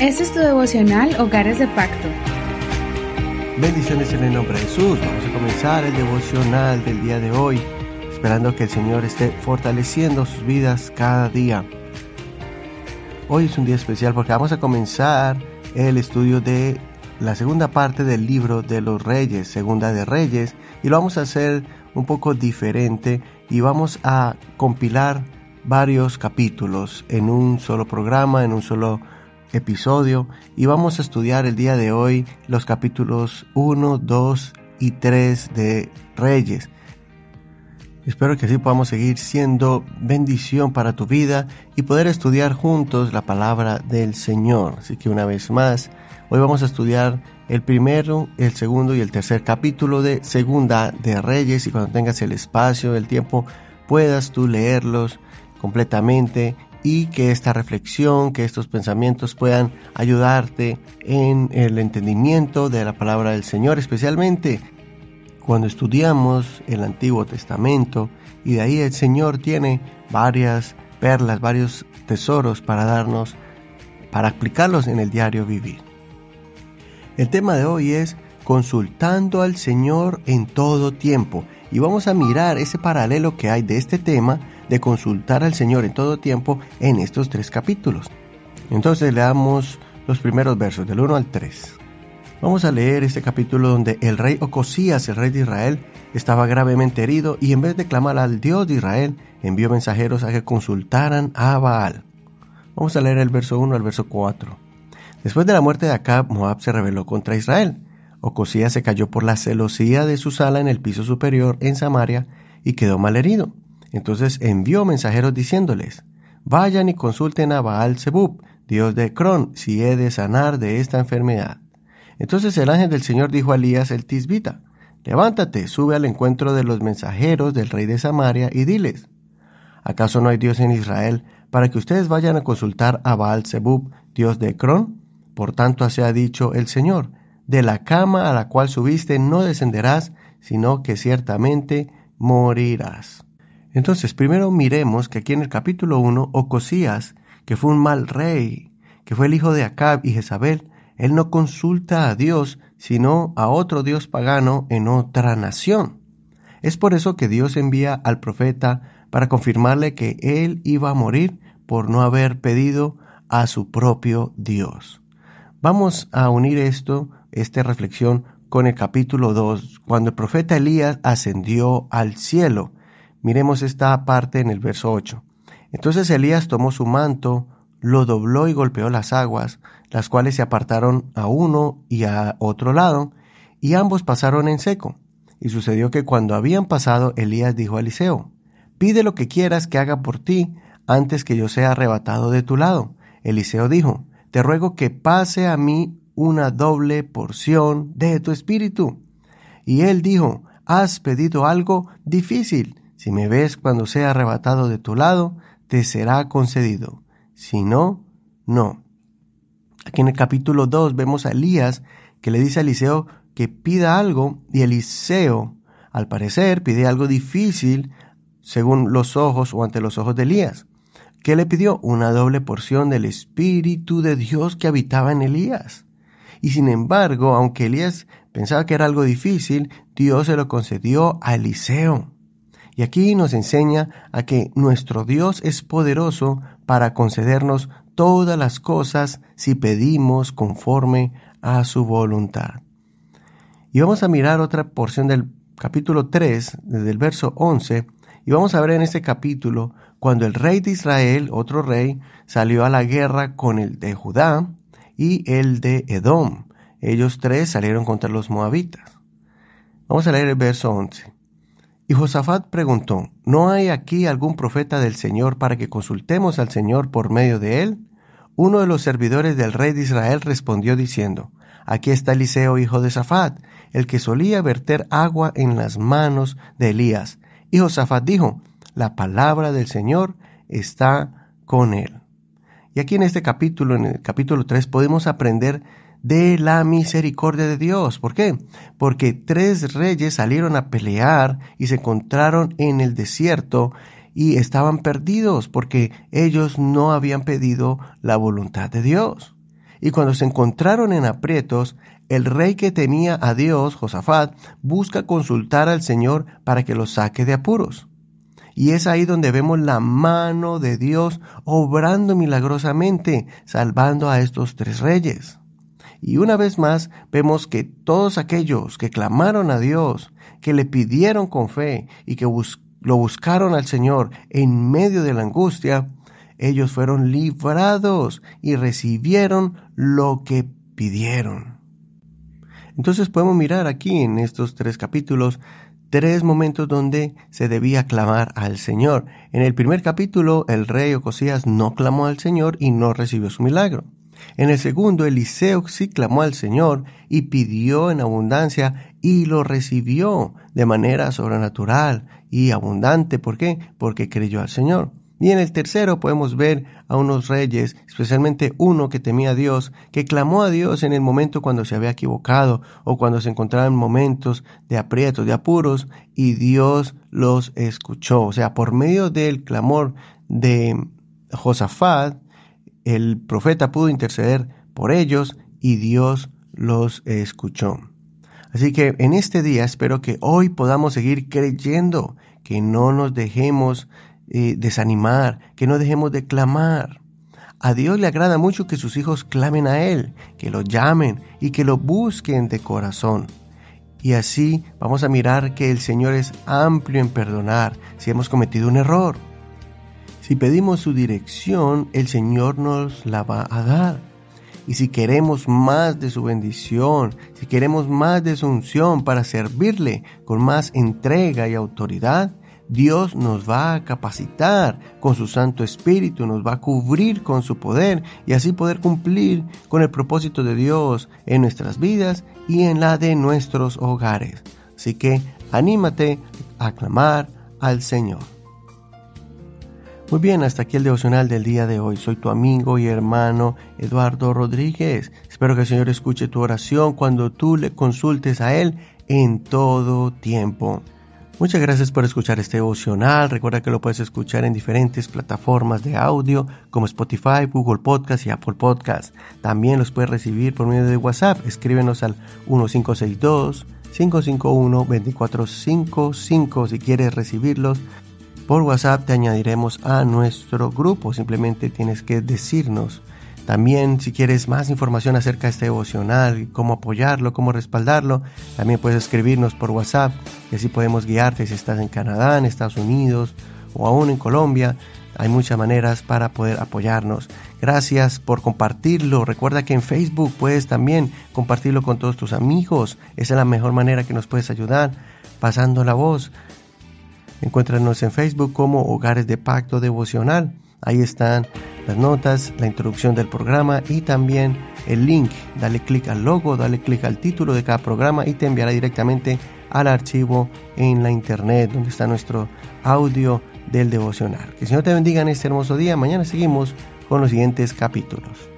Este es tu devocional Hogares de Pacto. Bendiciones en el nombre de Jesús. Vamos a comenzar el devocional del día de hoy, esperando que el Señor esté fortaleciendo sus vidas cada día. Hoy es un día especial porque vamos a comenzar el estudio de la segunda parte del libro de los reyes, segunda de reyes, y lo vamos a hacer un poco diferente y vamos a compilar varios capítulos en un solo programa, en un solo episodio y vamos a estudiar el día de hoy los capítulos 1, 2 y 3 de Reyes. Espero que así podamos seguir siendo bendición para tu vida y poder estudiar juntos la palabra del Señor. Así que una vez más, hoy vamos a estudiar el primero, el segundo y el tercer capítulo de Segunda de Reyes y cuando tengas el espacio, el tiempo, puedas tú leerlos completamente y que esta reflexión, que estos pensamientos puedan ayudarte en el entendimiento de la palabra del Señor, especialmente cuando estudiamos el Antiguo Testamento y de ahí el Señor tiene varias perlas, varios tesoros para darnos, para aplicarlos en el diario vivir. El tema de hoy es consultando al Señor en todo tiempo y vamos a mirar ese paralelo que hay de este tema de consultar al Señor en todo tiempo en estos tres capítulos. Entonces leamos los primeros versos del 1 al 3. Vamos a leer este capítulo donde el rey Ocosías, el rey de Israel, estaba gravemente herido y en vez de clamar al Dios de Israel, envió mensajeros a que consultaran a Baal. Vamos a leer el verso 1 al verso 4. Después de la muerte de Acab, Moab se rebeló contra Israel. Ocosías se cayó por la celosía de su sala en el piso superior en Samaria y quedó mal herido. Entonces envió mensajeros diciéndoles, vayan y consulten a Baal Zebub, dios de Cron, si he de sanar de esta enfermedad. Entonces el ángel del Señor dijo a Elías el tisbita, levántate, sube al encuentro de los mensajeros del rey de Samaria y diles, ¿acaso no hay Dios en Israel para que ustedes vayan a consultar a Baal Zebub, dios de Cron? Por tanto así ha dicho el Señor, de la cama a la cual subiste no descenderás, sino que ciertamente morirás. Entonces, primero miremos que aquí en el capítulo 1, Ocosías, que fue un mal rey, que fue el hijo de Acab y Jezabel, él no consulta a Dios, sino a otro Dios pagano en otra nación. Es por eso que Dios envía al profeta para confirmarle que él iba a morir por no haber pedido a su propio Dios. Vamos a unir esto, esta reflexión, con el capítulo 2, cuando el profeta Elías ascendió al cielo. Miremos esta parte en el verso 8. Entonces Elías tomó su manto, lo dobló y golpeó las aguas, las cuales se apartaron a uno y a otro lado, y ambos pasaron en seco. Y sucedió que cuando habían pasado, Elías dijo a Eliseo, Pide lo que quieras que haga por ti antes que yo sea arrebatado de tu lado. Eliseo dijo, Te ruego que pase a mí una doble porción de tu espíritu. Y él dijo, Has pedido algo difícil. Si me ves cuando sea arrebatado de tu lado, te será concedido. Si no, no. Aquí en el capítulo 2 vemos a Elías que le dice a Eliseo que pida algo y Eliseo, al parecer, pide algo difícil según los ojos o ante los ojos de Elías. ¿Qué le pidió? Una doble porción del Espíritu de Dios que habitaba en Elías. Y sin embargo, aunque Elías pensaba que era algo difícil, Dios se lo concedió a Eliseo. Y aquí nos enseña a que nuestro Dios es poderoso para concedernos todas las cosas si pedimos conforme a su voluntad. Y vamos a mirar otra porción del capítulo 3, desde el verso 11, y vamos a ver en este capítulo cuando el rey de Israel, otro rey, salió a la guerra con el de Judá y el de Edom. Ellos tres salieron contra los moabitas. Vamos a leer el verso 11. Y Josafat preguntó, ¿no hay aquí algún profeta del Señor para que consultemos al Señor por medio de él? Uno de los servidores del rey de Israel respondió diciendo, Aquí está Eliseo, hijo de Safat, el que solía verter agua en las manos de Elías. Y Josafat dijo, La palabra del Señor está con él. Y aquí en este capítulo, en el capítulo 3, podemos aprender de la misericordia de Dios. ¿Por qué? Porque tres reyes salieron a pelear y se encontraron en el desierto y estaban perdidos porque ellos no habían pedido la voluntad de Dios. Y cuando se encontraron en aprietos, el rey que temía a Dios, Josafat, busca consultar al Señor para que los saque de apuros. Y es ahí donde vemos la mano de Dios obrando milagrosamente, salvando a estos tres reyes. Y una vez más vemos que todos aquellos que clamaron a Dios, que le pidieron con fe y que lo buscaron al Señor en medio de la angustia, ellos fueron librados y recibieron lo que pidieron. Entonces podemos mirar aquí en estos tres capítulos tres momentos donde se debía clamar al Señor. En el primer capítulo, el rey Ocosías no clamó al Señor y no recibió su milagro. En el segundo, Eliseo sí clamó al Señor y pidió en abundancia y lo recibió de manera sobrenatural y abundante. ¿Por qué? Porque creyó al Señor. Y en el tercero podemos ver a unos reyes, especialmente uno que temía a Dios, que clamó a Dios en el momento cuando se había equivocado o cuando se encontraba en momentos de aprietos, de apuros, y Dios los escuchó. O sea, por medio del clamor de Josafat, el profeta pudo interceder por ellos y Dios los escuchó. Así que en este día espero que hoy podamos seguir creyendo, que no nos dejemos eh, desanimar, que no dejemos de clamar. A Dios le agrada mucho que sus hijos clamen a Él, que lo llamen y que lo busquen de corazón. Y así vamos a mirar que el Señor es amplio en perdonar si hemos cometido un error. Si pedimos su dirección, el Señor nos la va a dar. Y si queremos más de su bendición, si queremos más de su unción para servirle con más entrega y autoridad, Dios nos va a capacitar con su Santo Espíritu, nos va a cubrir con su poder y así poder cumplir con el propósito de Dios en nuestras vidas y en la de nuestros hogares. Así que anímate a clamar al Señor. Muy bien, hasta aquí el devocional del día de hoy. Soy tu amigo y hermano Eduardo Rodríguez. Espero que el Señor escuche tu oración cuando tú le consultes a Él en todo tiempo. Muchas gracias por escuchar este devocional. Recuerda que lo puedes escuchar en diferentes plataformas de audio como Spotify, Google Podcast y Apple Podcast. También los puedes recibir por medio de WhatsApp. Escríbenos al 1562 551 2455 si quieres recibirlos por WhatsApp te añadiremos a nuestro grupo. Simplemente tienes que decirnos. También si quieres más información acerca de este devocional, cómo apoyarlo, cómo respaldarlo, también puedes escribirnos por WhatsApp y así podemos guiarte si estás en Canadá, en Estados Unidos o aún en Colombia. Hay muchas maneras para poder apoyarnos. Gracias por compartirlo. Recuerda que en Facebook puedes también compartirlo con todos tus amigos. Esa es la mejor manera que nos puedes ayudar, pasando la voz. Encuéntranos en Facebook como Hogares de Pacto Devocional. Ahí están las notas, la introducción del programa y también el link. Dale clic al logo, dale clic al título de cada programa y te enviará directamente al archivo en la internet donde está nuestro audio del devocional. Que el Señor te bendiga en este hermoso día. Mañana seguimos con los siguientes capítulos.